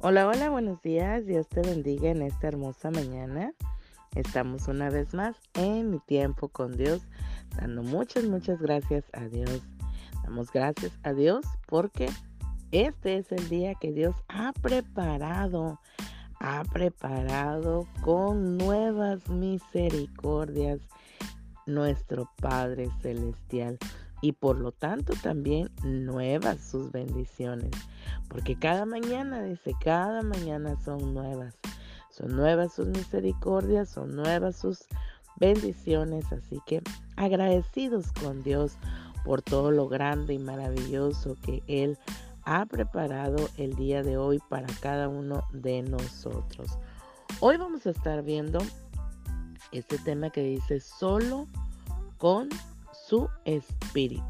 Hola, hola, buenos días. Dios te bendiga en esta hermosa mañana. Estamos una vez más en mi tiempo con Dios, dando muchas, muchas gracias a Dios. Damos gracias a Dios porque este es el día que Dios ha preparado. Ha preparado con nuevas misericordias nuestro Padre Celestial y por lo tanto también nuevas sus bendiciones. Porque cada mañana, dice, cada mañana son nuevas. Son nuevas sus misericordias, son nuevas sus bendiciones. Así que agradecidos con Dios por todo lo grande y maravilloso que Él ha preparado el día de hoy para cada uno de nosotros. Hoy vamos a estar viendo este tema que dice solo con su espíritu.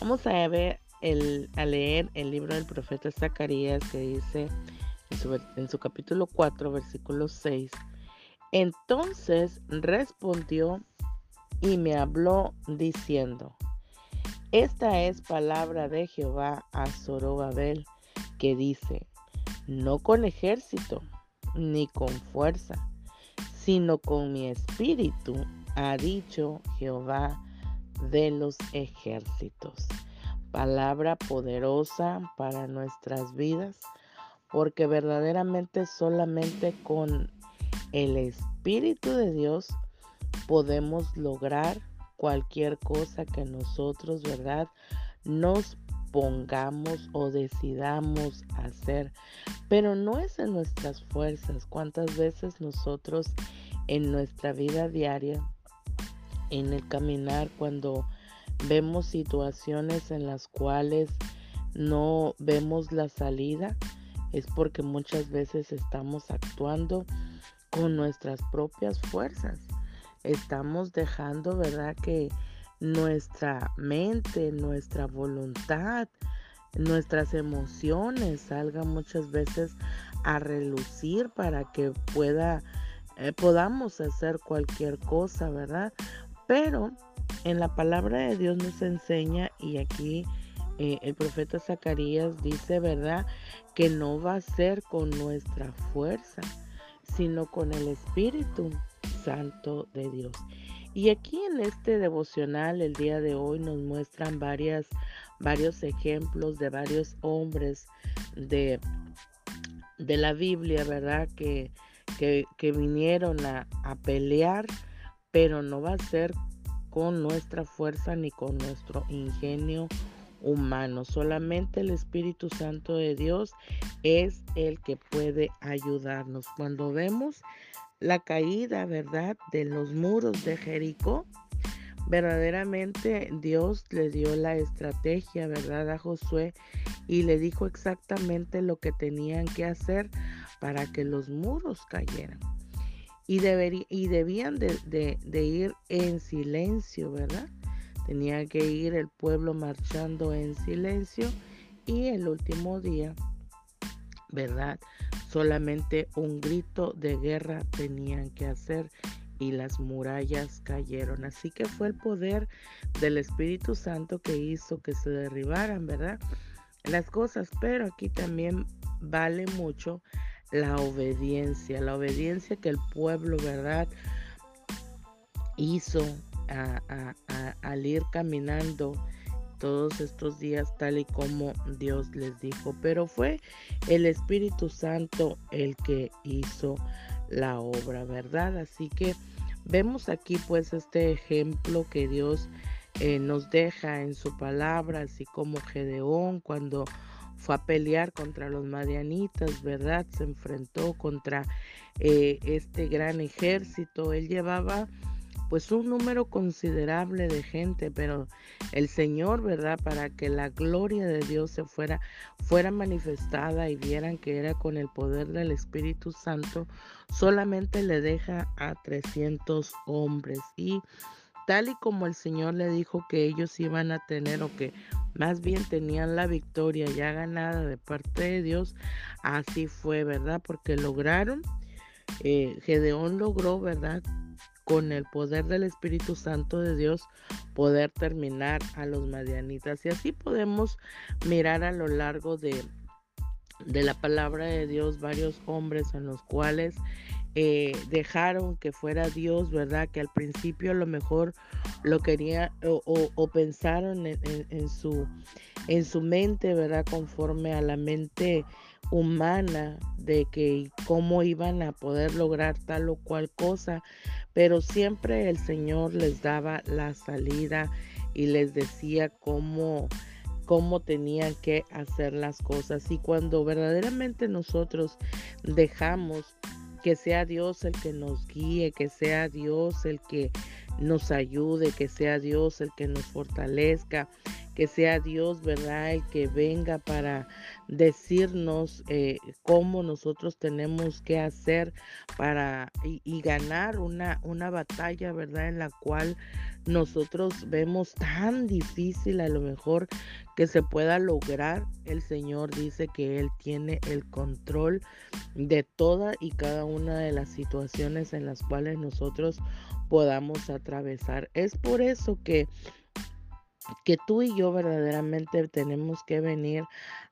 Vamos a ver el, a leer el libro del profeta Zacarías que dice en su, en su capítulo 4, versículo 6. Entonces respondió y me habló diciendo, esta es palabra de Jehová a Zorobabel, que dice, no con ejército ni con fuerza, sino con mi espíritu, ha dicho Jehová de los ejércitos. Palabra poderosa para nuestras vidas, porque verdaderamente solamente con el Espíritu de Dios podemos lograr cualquier cosa que nosotros, ¿verdad? Nos pongamos o decidamos hacer, pero no es en nuestras fuerzas. ¿Cuántas veces nosotros en nuestra vida diaria en el caminar cuando vemos situaciones en las cuales no vemos la salida, es porque muchas veces estamos actuando con nuestras propias fuerzas. Estamos dejando, ¿verdad? Que nuestra mente, nuestra voluntad, nuestras emociones salgan muchas veces a relucir para que pueda eh, podamos hacer cualquier cosa, ¿verdad? Pero en la palabra de Dios nos enseña y aquí eh, el profeta Zacarías dice, ¿verdad? Que no va a ser con nuestra fuerza, sino con el Espíritu Santo de Dios. Y aquí en este devocional el día de hoy nos muestran varios ejemplos de varios hombres de, de la Biblia, ¿verdad? Que, que, vinieron a, a pelear pero no va a ser con nuestra fuerza ni con nuestro ingenio humano. Solamente el Espíritu Santo de Dios es el que puede ayudarnos. Cuando vemos la caída, ¿verdad?, de los muros de Jericó, verdaderamente Dios le dio la estrategia, ¿verdad?, a Josué y le dijo exactamente lo que tenían que hacer para que los muros cayeran y, y debían de, ir en silencio, ¿verdad? Tenía que ir el pueblo marchando en silencio y el último día, ¿verdad? Solamente un grito de guerra tenían que hacer y las murallas cayeron. Así que fue el poder del Espíritu Santo que hizo que se derribaran, ¿verdad? Las cosas, pero aquí también vale mucho la obediencia, la obediencia que el pueblo, ¿verdad? Hizo al ir caminando todos estos días tal y como Dios les dijo. Pero fue el Espíritu Santo el que hizo la obra, ¿verdad? Así que vemos aquí pues este ejemplo que Dios eh, nos deja en su palabra, así como Gedeón cuando fue a pelear contra los madianitas, ¿verdad? Se enfrentó contra eh, este gran ejército. Él llevaba pues un número considerable de gente, pero el Señor, ¿verdad? Para que la gloria de Dios se fuera, fuera manifestada y vieran que era con el poder del Espíritu Santo, solamente le deja a 300 hombres y tal y como el Señor le dijo que ellos iban a tener o que más bien tenían la victoria ya ganada de parte de Dios, así fue, ¿verdad? Porque lograron, eh, Gedeón logró, ¿verdad? Con el poder del Espíritu Santo de Dios, poder terminar a los madianitas. Y así podemos mirar a lo largo de, de la palabra de Dios varios hombres en los cuales eh, dejaron que fuera Dios, ¿verdad? Que al principio a lo mejor lo quería o, pensaron en, su, en su mente, ¿verdad? Conforme a la mente humana de que cómo iban a poder lograr tal o cual cosa, pero siempre el Señor les daba la salida y les decía cómo cómo tenían que hacer las cosas y cuando verdaderamente nosotros dejamos que sea Dios el que nos guíe, que sea Dios el que nos ayude, que sea Dios el que nos fortalezca, que sea Dios, ¿verdad? El que venga para decirnos eh, cómo nosotros tenemos que hacer para y, ganar una, una batalla, ¿verdad? En la cual nosotros vemos tan difícil a lo mejor que se pueda lograr. El Señor dice que Él tiene el control de toda y cada una de las situaciones en las cuales nosotros podamos atravesar. Es por eso que que tú y yo verdaderamente tenemos que venir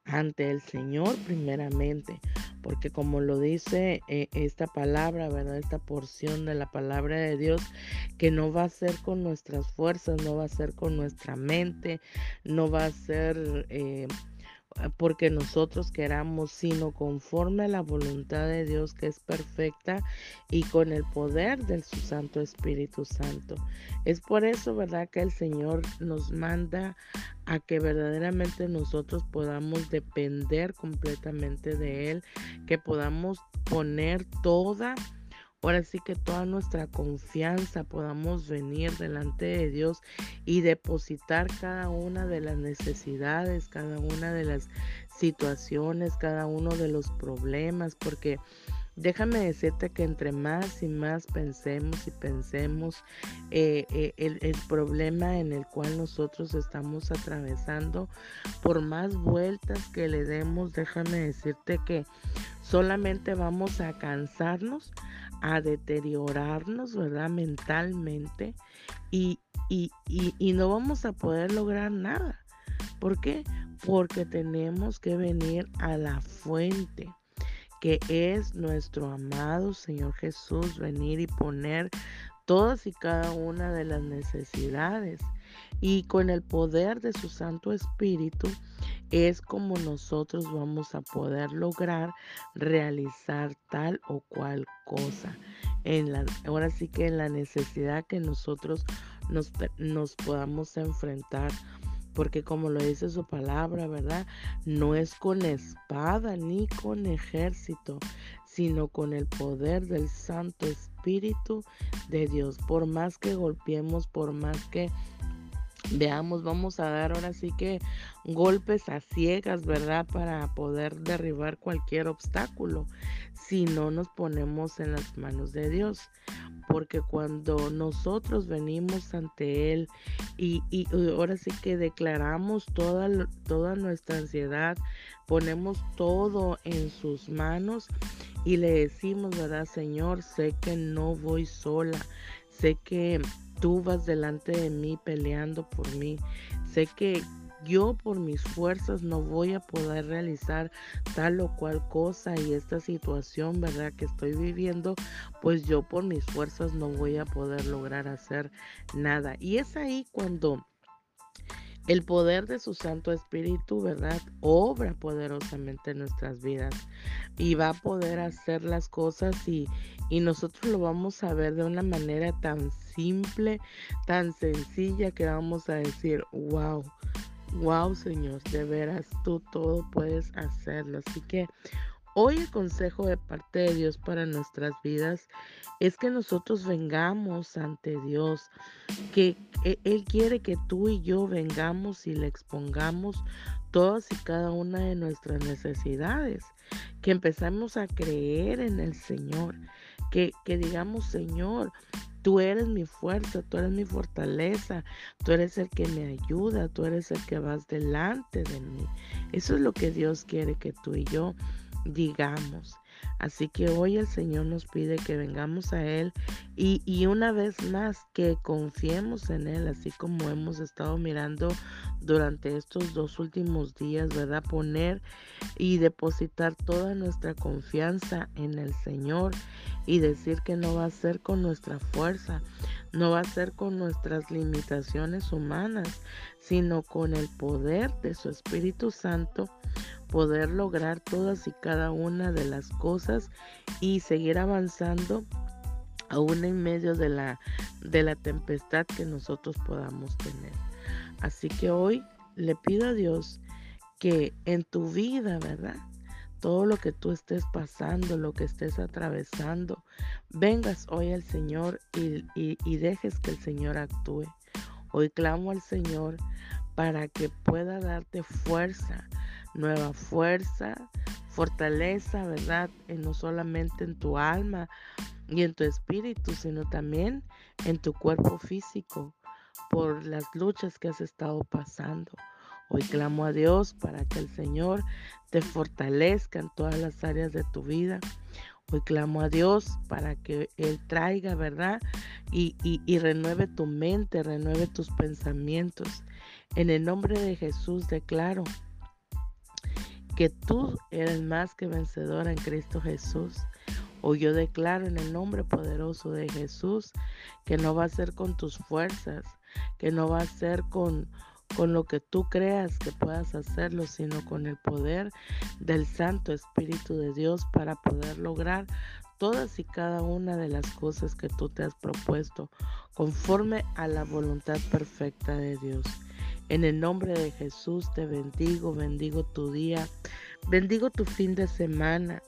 ante el Señor primeramente, porque como lo dice eh, esta palabra, ¿verdad? Esta porción de la palabra de Dios, que no va a ser con nuestras fuerzas, no va a ser con nuestra mente, no va a ser... Eh, porque nosotros queramos, sino conforme a la voluntad de Dios que es perfecta y con el poder del su Santo Espíritu Santo. Es por eso, ¿verdad?, que el Señor nos manda a que verdaderamente nosotros podamos depender completamente de Él, que podamos poner toda ahora sí que toda nuestra confianza podamos venir delante de Dios y depositar cada una de las necesidades, cada una de las situaciones, cada uno de los problemas, porque Déjame decirte que entre más y más pensemos y pensemos eh, eh, el, el, problema en el cual nosotros estamos atravesando, por más vueltas que le demos, déjame decirte que solamente vamos a cansarnos, a deteriorarnos, ¿verdad? Mentalmente y, y, y, no vamos a poder lograr nada. ¿Por qué? Porque tenemos que venir a la fuente que es nuestro amado Señor Jesús, venir y poner todas y cada una de las necesidades. Y con el poder de su Santo Espíritu es como nosotros vamos a poder lograr realizar tal o cual cosa. En la, ahora sí que en la necesidad que nosotros nos, nos podamos enfrentar porque como lo dice su palabra, ¿verdad? No es con espada ni con ejército, sino con el poder del Santo Espíritu de Dios. Por más que golpeemos, por más que veamos, vamos a dar ahora sí que golpes a ciegas, ¿verdad? Para poder derribar cualquier obstáculo si no nos ponemos en las manos de Dios. Porque cuando nosotros venimos ante Él y, y ahora sí que declaramos toda, toda nuestra ansiedad, ponemos todo en sus manos y le decimos, ¿verdad, Señor? Sé que no voy sola, sé que tú vas delante de mí peleando por mí. Sé que yo por mis fuerzas no voy a poder realizar tal o cual cosa y esta situación, ¿verdad? Que estoy viviendo, pues yo por mis fuerzas no voy a poder lograr hacer nada. Y es ahí cuando el poder de su Santo Espíritu, ¿verdad? Obra poderosamente en nuestras vidas y va a poder hacer las cosas y, y nosotros lo vamos a ver de una manera tan simple, tan sencilla que vamos a decir, wow, wow Señor, de veras tú todo puedes hacerlo. Así que hoy el consejo de parte de Dios para nuestras vidas es que nosotros vengamos ante Dios, que e, Él quiere que tú y yo vengamos y le expongamos todas y cada una de nuestras necesidades, que empezamos a creer en el Señor, que, que digamos, Señor, Tú eres mi fuerza, tú eres mi fortaleza, tú eres el que me ayuda, tú eres el que vas delante de mí. Eso es lo que Dios quiere que tú y yo digamos. Así que hoy el Señor nos pide que vengamos a Él y, y, una vez más que confiemos en Él, así como hemos estado mirando durante estos dos últimos días, ¿verdad? Poner y depositar toda nuestra confianza en el Señor y decir que no va a ser con nuestra fuerza, no va a ser con nuestras limitaciones humanas, sino con el poder de su Espíritu Santo poder lograr todas y cada una de las cosas y seguir avanzando aún en medio de la, de la tempestad que nosotros podamos tener. Así que hoy le pido a Dios que en tu vida, ¿verdad? Todo lo que tú estés pasando, lo que estés atravesando, vengas hoy al Señor y, y dejes que el Señor actúe. Hoy clamo al Señor para que pueda darte fuerza, nueva fuerza, fortaleza, ¿verdad? no solamente en tu alma y en tu espíritu, sino también en tu cuerpo físico por las luchas que has estado pasando. Hoy clamo a Dios para que el Señor te fortalezca en todas las áreas de tu vida. Hoy clamo a Dios para que Él traiga, ¿verdad? Y, y, renueve tu mente, renueve tus pensamientos. En el nombre de Jesús declaro que tú eres más que vencedora en Cristo Jesús. Hoy yo declaro en el nombre poderoso de Jesús que no va a ser con tus fuerzas, que no va a ser con, con lo que tú creas que puedas hacerlo, sino con el poder del Santo Espíritu de Dios para poder lograr todas y cada una de las cosas que tú te has propuesto conforme a la voluntad perfecta de Dios. En el nombre de Jesús te bendigo, bendigo tu día, bendigo tu fin de semana,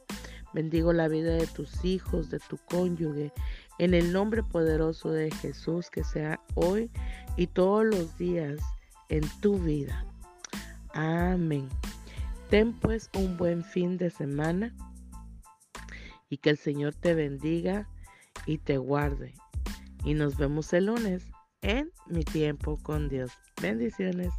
bendigo la vida de tus hijos, de tu cónyuge. En el nombre poderoso de Jesús, que sea hoy y todos los días en tu vida. Amén. Ten pues un buen fin de semana y que el Señor te bendiga y te guarde. Y nos vemos el lunes en mi tiempo con Dios. Bendiciones.